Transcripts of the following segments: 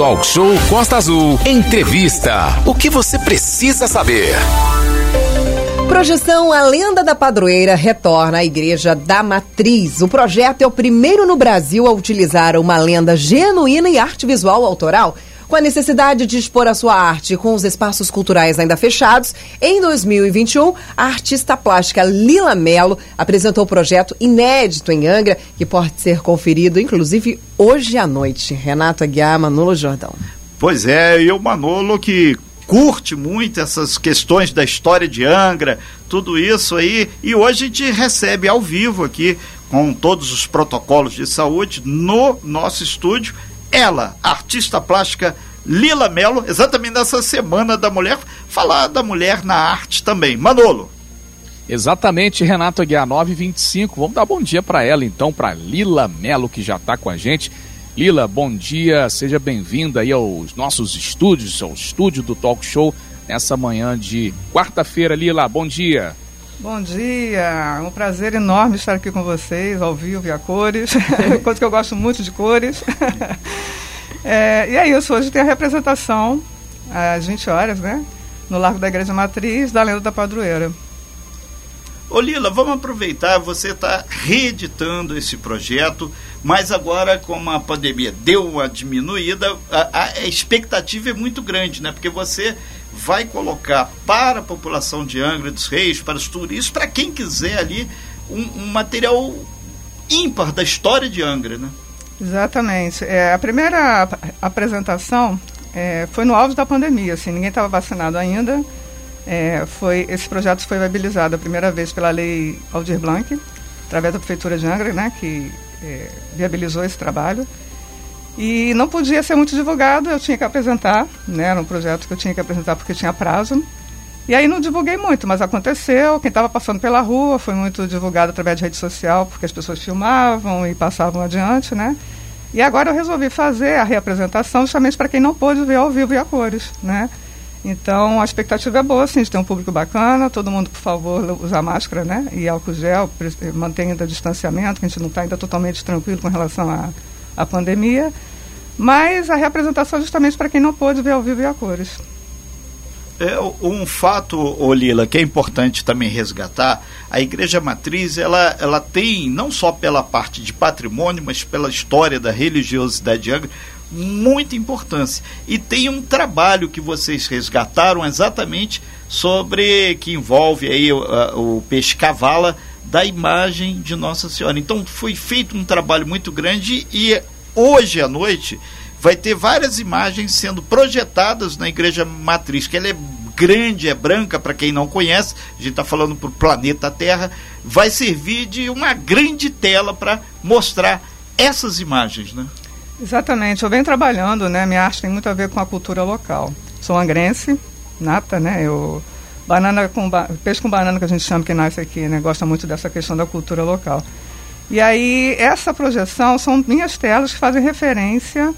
Talk Show Costa Azul. Entrevista. O que você precisa saber? Projeção A Lenda da Padroeira retorna à Igreja da Matriz. O projeto é o primeiro no Brasil a utilizar uma lenda genuína e arte visual autoral com a necessidade de expor a sua arte com os espaços culturais ainda fechados, em 2021, a artista plástica Lila Melo apresentou o projeto inédito em Angra, que pode ser conferido, inclusive, hoje à noite. Renato Aguiar, Manolo Jordão. Pois é, e o Manolo que curte muito essas questões da história de Angra, tudo isso aí, e hoje a gente recebe ao vivo aqui com todos os protocolos de saúde no nosso estúdio ela, artista plástica Lila Melo, exatamente nessa semana da mulher, falar da mulher na arte também. Manolo. Exatamente, Renato Aguiar 925. Vamos dar bom dia para ela então, para Lila Melo que já está com a gente. Lila, bom dia, seja bem-vinda aí aos nossos estúdios, ao estúdio do Talk Show nessa manhã de quarta-feira. Lila, bom dia. Bom dia, é um prazer enorme estar aqui com vocês, ao vivo e a cores, coisa que eu gosto muito de cores. é, e é isso, hoje tem a representação, às 20 horas, né, no Largo da Igreja Matriz, da Lenda da Padroeira. Ô Lila, vamos aproveitar, você está reeditando esse projeto, mas agora como a pandemia deu uma diminuída, a, a expectativa é muito grande, né? Porque você vai colocar para a população de Angra dos Reis, para os turistas, para quem quiser ali, um, um, material ímpar da história de Angra, né? Exatamente. É, a primeira apresentação é, foi no auge da pandemia, assim, ninguém estava vacinado ainda. É, foi, esse projeto foi viabilizado a primeira vez pela lei Aldir Blanc, através da Prefeitura de Angra, né, que é, viabilizou esse trabalho. E não podia ser muito divulgado, eu tinha que apresentar, né? Era um projeto que eu tinha que apresentar porque tinha prazo. E aí não divulguei muito, mas aconteceu. Quem estava passando pela rua foi muito divulgado através de rede social, porque as pessoas filmavam e passavam adiante, né? E agora eu resolvi fazer a reapresentação justamente para quem não pôde ver ao vivo e a cores, né? Então a expectativa é boa, sim, de ter um público bacana, todo mundo, por favor, usar máscara, né? E álcool gel, mantenha ainda distanciamento, que a gente não está ainda totalmente tranquilo com relação à, à pandemia. Mas a representação é justamente para quem não pôde ver ao vivo e a cores. É um fato, Olila, que é importante também resgatar, a Igreja Matriz, ela, ela tem, não só pela parte de patrimônio, mas pela história da religiosidade de Angra, muita importância. E tem um trabalho que vocês resgataram exatamente sobre, que envolve aí o, o peixe cavala, da imagem de Nossa Senhora. Então foi feito um trabalho muito grande e hoje à noite vai ter várias imagens sendo projetadas na igreja matriz, que ela é grande, é branca, para quem não conhece, a gente está falando para o planeta Terra, vai servir de uma grande tela para mostrar essas imagens, né? Exatamente, eu venho trabalhando, né? Minha arte tem muito a ver com a cultura local. Sou angrense, nata, né? Eu banana com peixe com banana que a gente chama que nasce aqui, né? Gosta muito dessa questão da cultura local. E aí, essa projeção são minhas telas que fazem referência,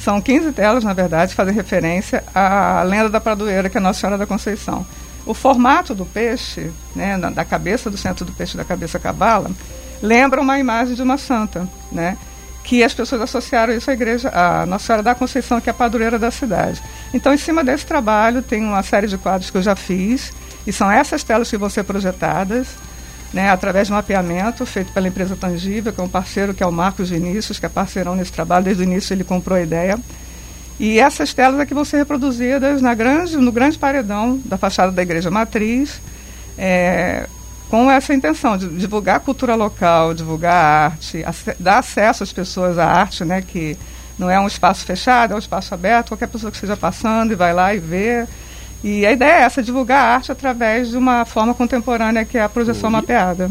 são 15 telas, na verdade, que fazem referência à lenda da Pradoeira, que é Nossa Senhora da Conceição. O formato do peixe, né, da cabeça do centro do peixe, da cabeça cabala, lembra uma imagem de uma santa, né? Que as pessoas associaram isso à igreja, à Nossa Senhora da Conceição, que é a padroeira da cidade. Então, em cima desse trabalho, tem uma série de quadros que eu já fiz, e são essas telas que vão ser projetadas né, através de um mapeamento feito pela empresa Tangível, que é um parceiro, que é o Marcos Vinícius, que é parceirão nesse trabalho, desde o início ele comprou a ideia. E essas telas aqui vão ser reproduzidas na grande, no grande paredão da fachada da Igreja Matriz, é, com essa intenção de divulgar a cultura local, divulgar a arte, dar acesso às pessoas à arte, né, que não é um espaço fechado, é um espaço aberto, qualquer pessoa que esteja passando e vai lá e vê e a ideia é essa, divulgar a arte através de uma forma contemporânea que é a projeção Oi. mapeada.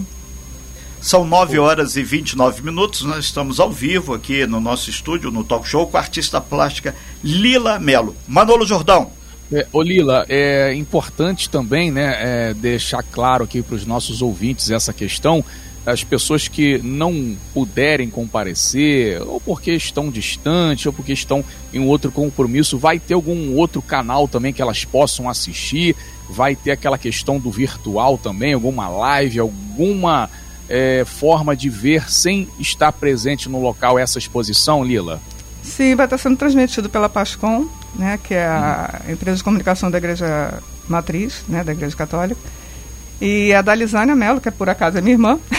São 9 horas e 29 minutos, nós estamos ao vivo aqui no nosso estúdio, no Talk Show, com a artista plástica Lila Melo. Manolo Jordão. É, Lila, é importante também né, é, deixar claro aqui para os nossos ouvintes essa questão as pessoas que não puderem comparecer, ou porque estão distantes, ou porque estão em outro compromisso, vai ter algum outro canal também que elas possam assistir? Vai ter aquela questão do virtual também, alguma live, alguma é, forma de ver sem estar presente no local essa exposição, Lila? Sim, vai estar sendo transmitido pela Pascom, né, que é a empresa de comunicação da Igreja Matriz, né, da Igreja Católica. E a da Lisânia Mello, que é por acaso é minha irmã.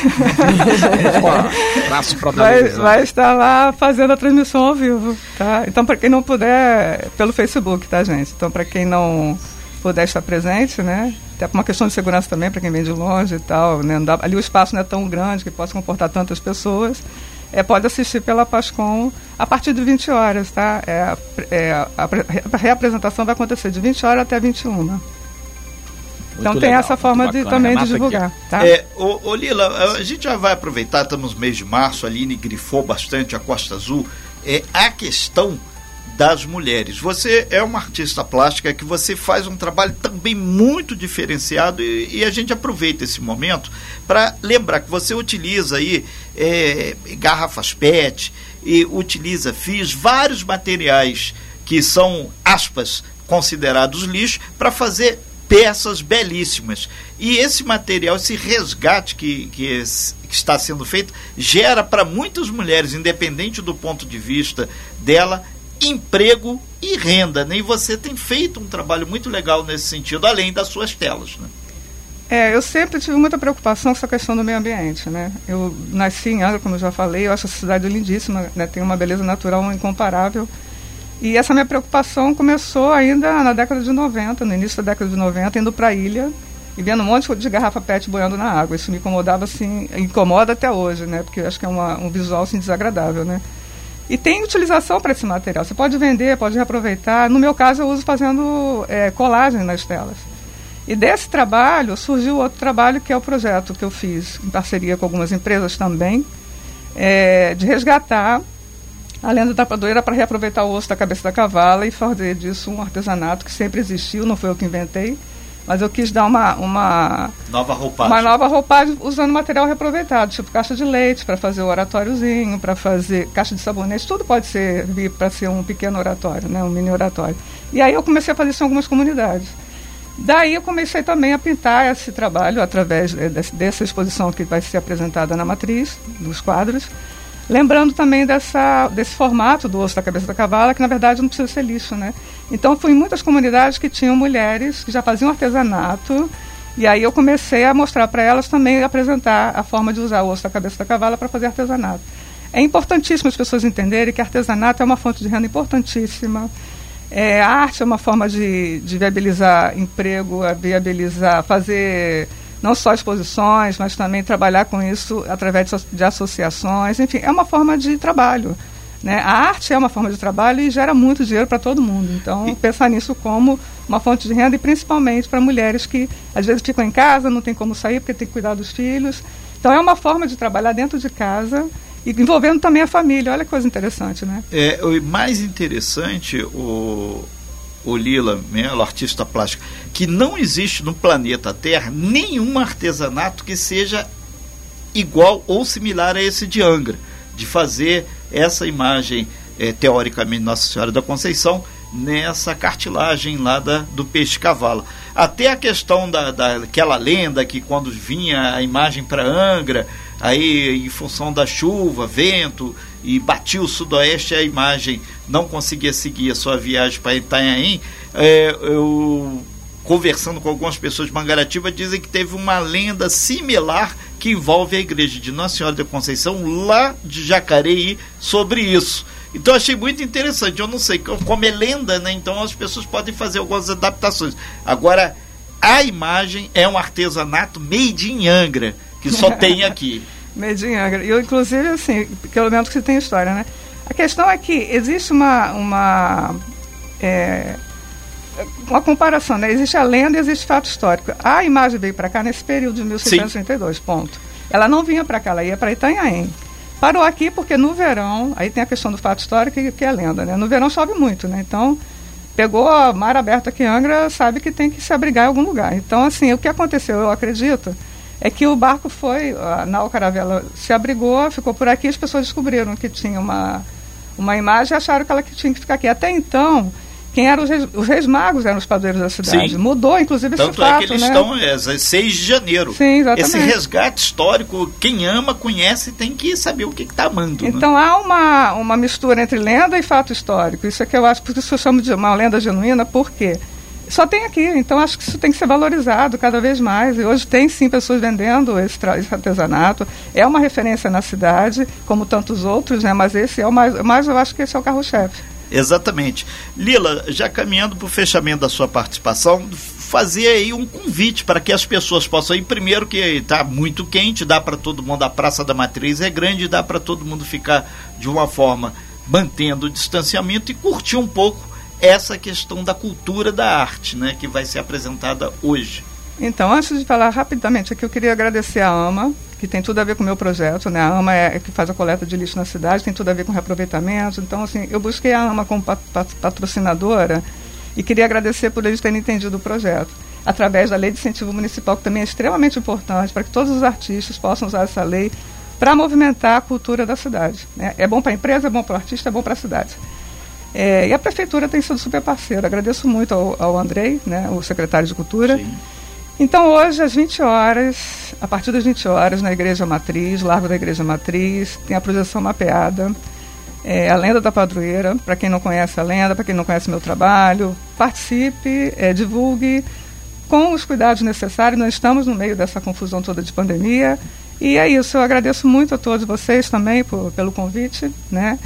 Pra vai, vai estar lá fazendo a transmissão ao vivo, tá? Então, para quem não puder, pelo Facebook, tá, gente? Então, para quem não puder estar presente, né? Até por uma questão de segurança também, para quem vem de longe e tal, né? Dá, ali o espaço não é tão grande que possa comportar tantas pessoas. É, pode assistir pela Pascom a partir de 20 horas, tá? É, é, a, a reapresentação vai acontecer de 20 horas até 21. Então tem legal, essa forma de, também Renata de divulgar. Tá? É, ô, ô, Lila, a gente já vai aproveitar, estamos no mês de março, a Aline grifou bastante a Costa Azul. É, a questão das mulheres. Você é uma artista plástica que você faz um trabalho também muito diferenciado e, e a gente aproveita esse momento para lembrar que você utiliza aí é, garrafas PET e utiliza FIS, vários materiais que são, aspas, considerados lixo, para fazer peças belíssimas. E esse material, esse resgate que, que, que está sendo feito, gera para muitas mulheres, independente do ponto de vista dela, emprego e renda. Né? E você tem feito um trabalho muito legal nesse sentido, além das suas telas. Né? É, eu sempre tive muita preocupação com essa questão do meio ambiente, né? Eu nasci em Angra, como eu já falei, eu acho essa cidade lindíssima, né? tem uma beleza natural incomparável. E essa minha preocupação começou ainda na década de 90, no início da década de 90, indo para a ilha e vendo um monte de garrafa PET boiando na água. Isso me incomodava, assim, incomoda até hoje, né? Porque eu acho que é uma, um visual, assim, desagradável, né? E tem utilização para esse material. Você pode vender, pode reaproveitar. No meu caso, eu uso fazendo é, colagem nas telas. E desse trabalho surgiu outro trabalho que é o projeto que eu fiz em parceria com algumas empresas também, é, de resgatar a lenda da padoeira para reaproveitar o osso da cabeça da cavala e fazer disso um artesanato que sempre existiu, não foi eu que inventei, mas eu quis dar uma, uma nova roupagem. Uma nova roupagem usando material reaproveitado, tipo caixa de leite para fazer o oratóriozinho, para fazer caixa de sabonete, tudo pode servir para ser um pequeno oratório, né, um mini oratório. E aí eu comecei a fazer isso em algumas comunidades. Daí eu comecei também a pintar esse trabalho através dessa exposição que vai ser apresentada na matriz dos quadros. Lembrando também dessa, desse formato do osso da cabeça da cavala, que na verdade não precisa ser lixo, né? Então fui em muitas comunidades que tinham mulheres que já faziam artesanato, e aí eu comecei a mostrar para elas também apresentar a forma de usar o osso da cabeça da cavala para fazer artesanato. É importantíssimo as pessoas entenderem que artesanato é uma fonte de renda importantíssima. É, a arte é uma forma de, de viabilizar emprego, viabilizar, fazer não só exposições, mas também trabalhar com isso através de, associações, enfim, é uma forma de trabalho. Né? A arte é uma forma de trabalho e gera muito dinheiro para todo mundo. Então, e... pensar nisso como uma fonte de renda e principalmente para mulheres que às vezes ficam em casa, não tem como sair porque tem que cuidar dos filhos. Então, é uma forma de trabalhar dentro de casa e envolvendo também a família. Olha que coisa interessante, né? É, o mais interessante, o, o Lila Mello, artista plástico, que não existe no planeta Terra nenhum artesanato que seja igual ou similar a esse de Angra, de fazer essa imagem, é, teoricamente, Nossa Senhora da Conceição, nessa cartilagem lá da, do peixe-cavalo. Até a questão da, daquela lenda que quando vinha a imagem para Angra, aí em função da chuva, vento, e batia o sudoeste, a imagem não conseguia seguir a sua viagem para Itanhaém, é, eu conversando com algumas pessoas de Mangaratiba, dizem que teve uma lenda similar que envolve a igreja de Nossa Senhora da Conceição lá de Jacareí sobre isso. Então achei muito interessante. Eu não sei como é lenda, né? Então as pessoas podem fazer algumas adaptações. Agora a imagem é um artesanato made in Angra que só tem aqui. Angra. Eu inclusive assim, pelo menos que tem história, né? A questão é que existe uma uma é, uma comparação, né? Existe a lenda e existe fato histórico. A imagem veio para cá nesse período de 1632, Sim. ponto. Ela não vinha para cá, ela ia para Itanhaém. Parou aqui porque no verão, aí tem a questão do fato histórico que, que é lenda, né? No verão chove muito, né? Então, pegou a mar aberto aqui em Angra, sabe que tem que se abrigar em algum lugar. Então, assim, o que aconteceu, eu acredito, é que o barco foi, a nau caravela se abrigou, ficou por aqui, as pessoas descobriram que tinha uma, uma imagem e acharam que ela tinha que ficar aqui. Até então, quem eram os reis, os reis magos eram os padroeiros da cidade. Sim. Mudou, inclusive, Tanto esse fato, é que eles né? estão é, 6 de janeiro. Sim, exatamente. Esse resgate histórico, quem ama, conhece, tem que saber o que está amando. né? Então há uma, uma mistura entre lenda e fato histórico. Isso é que eu acho, por isso eu chamo de uma lenda genuína, porque só tem aqui. Então acho que isso tem que ser valorizado cada vez mais. E hoje tem sim pessoas vendendo esse, esse artesanato. É uma referência na cidade, como tantos outros, né? mas esse é o mais. Mas eu acho que esse é o carro-chefe. Exatamente. Lila, já caminhando para o fechamento da sua participação, fazer aí um convite para que as pessoas possam ir. Primeiro que está muito quente, dá para todo mundo, a Praça da Matriz é grande, dá para todo mundo ficar de uma forma mantendo o distanciamento e curtir um pouco essa questão da cultura da arte, né, que vai ser apresentada hoje. Então, antes de falar rapidamente aqui, eu queria agradecer a AMA, que tem tudo a ver com o meu projeto, né? A AMA é que faz a coleta de lixo na cidade, tem tudo a ver com reaproveitamento. Então, assim, eu busquei a AMA como pat- pat- patrocinadora e queria agradecer por eles terem entendido o projeto. Através da lei de incentivo municipal, que também é extremamente importante para que todos os artistas possam usar essa lei para movimentar a cultura da cidade. né? É bom para a empresa, é bom para o artista, é bom para a cidade. É, e a prefeitura tem sido super parceira. Agradeço muito ao, ao Andrei, né, o secretário de Cultura. Então, hoje, às 20 horas, a partir das 20 horas, na Igreja Matriz, Largo da Igreja Matriz, tem a projeção mapeada, é, a Lenda da Padroeira, para quem não conhece a lenda, para quem não conhece meu trabalho, participe, é, divulgue com os cuidados necessários. Nós estamos no meio dessa confusão toda de pandemia. E é isso, eu agradeço muito a todos vocês também por, pelo convite, né?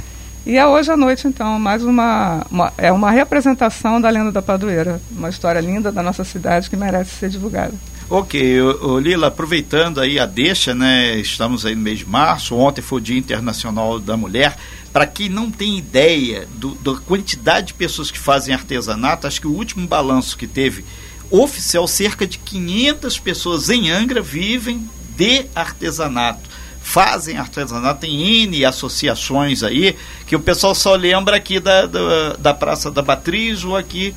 E é hoje à noite, então, mais uma, uma, é uma representação da Lenda da Padroeira, uma história linda da nossa cidade que merece ser divulgada. Ok, ô, ô, Lila, aproveitando aí a deixa, né? Estamos aí no mês de março, ontem foi o Dia Internacional da Mulher. Para quem não tem ideia do, da quantidade de pessoas que fazem artesanato, acho que o último balanço que teve oficial, cerca de 500 pessoas em Angra vivem de artesanato. Fazem artesanato, tem N associações aí, que o pessoal só lembra aqui da, da, da Praça da Matriz ou aqui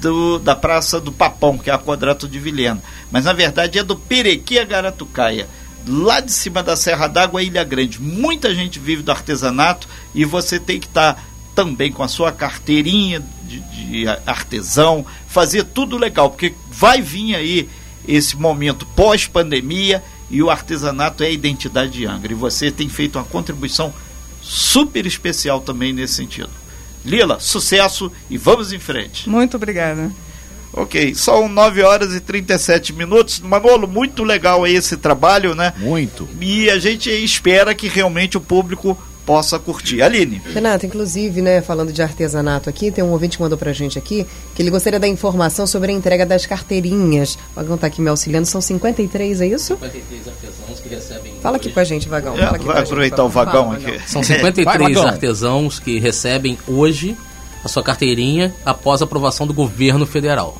do, da Praça do Papão, que é a Quadrato de Vilhena. Mas na verdade é do Perequi a Garatucaia. Lá de cima da Serra d'Água, Ilha Grande. Muita gente vive do artesanato e você tem que estar tá também com a sua carteirinha de, de artesão, fazer tudo legal, porque vai vir aí esse momento pós-pandemia e o artesanato é a identidade de Angra. E você tem feito uma contribuição super especial também nesse sentido. Lila, sucesso e vamos em frente. Muito obrigada. Ok, são 9 horas e 37 minutos. Manolo, muito legal aí esse trabalho, né? Muito. E a gente espera que realmente o público possa curtir. Aline. Renato, inclusive, né, falando de artesanato aqui, tem um ouvinte que mandou pra gente aqui que ele gostaria da informação sobre a entrega das carteirinhas. O Vagão tá aqui me auxiliando, são 53, é isso? 53 artesãos que recebem. Fala aqui com a gente, Vagão. É, Fala aqui vai com a gente, aproveitar o vagão Fala, aqui. São Vai, 53 Vagão. artesãos que recebem hoje a sua carteirinha após a aprovação do governo federal.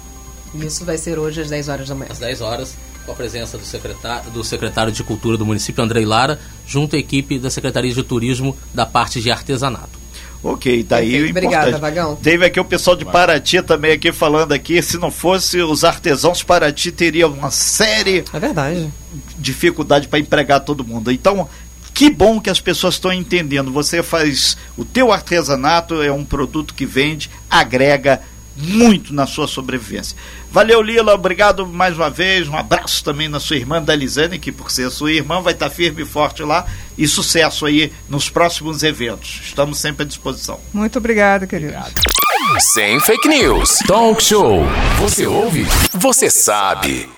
Isso vai ser hoje às 10 horas da manhã. Às 10 horas, com a presença do secretário, do secretário de Cultura do município, Andrei Lara, junto à equipe da Secretaria de Turismo da parte de artesanato. Ok, daí Perfeito, o obrigada. Vagão. Teve aqui o pessoal de Paraty também aqui falando aqui, se não fosse os artesãos Paraty teria uma série É verdade. dificuldade para empregar todo mundo. Então, que bom que as pessoas estão entendendo. Você faz o teu artesanato, é um produto que vende, agrega muito na sua sobrevivência. Valeu, Lila, obrigado mais uma vez. Um abraço também na sua irmã Dalizane, que por ser sua irmã vai estar firme e forte lá. E sucesso aí nos próximos eventos. Estamos sempre à disposição. Muito obrigada, querido. Sem fake news. Talk show. Você ouve? Você sabe.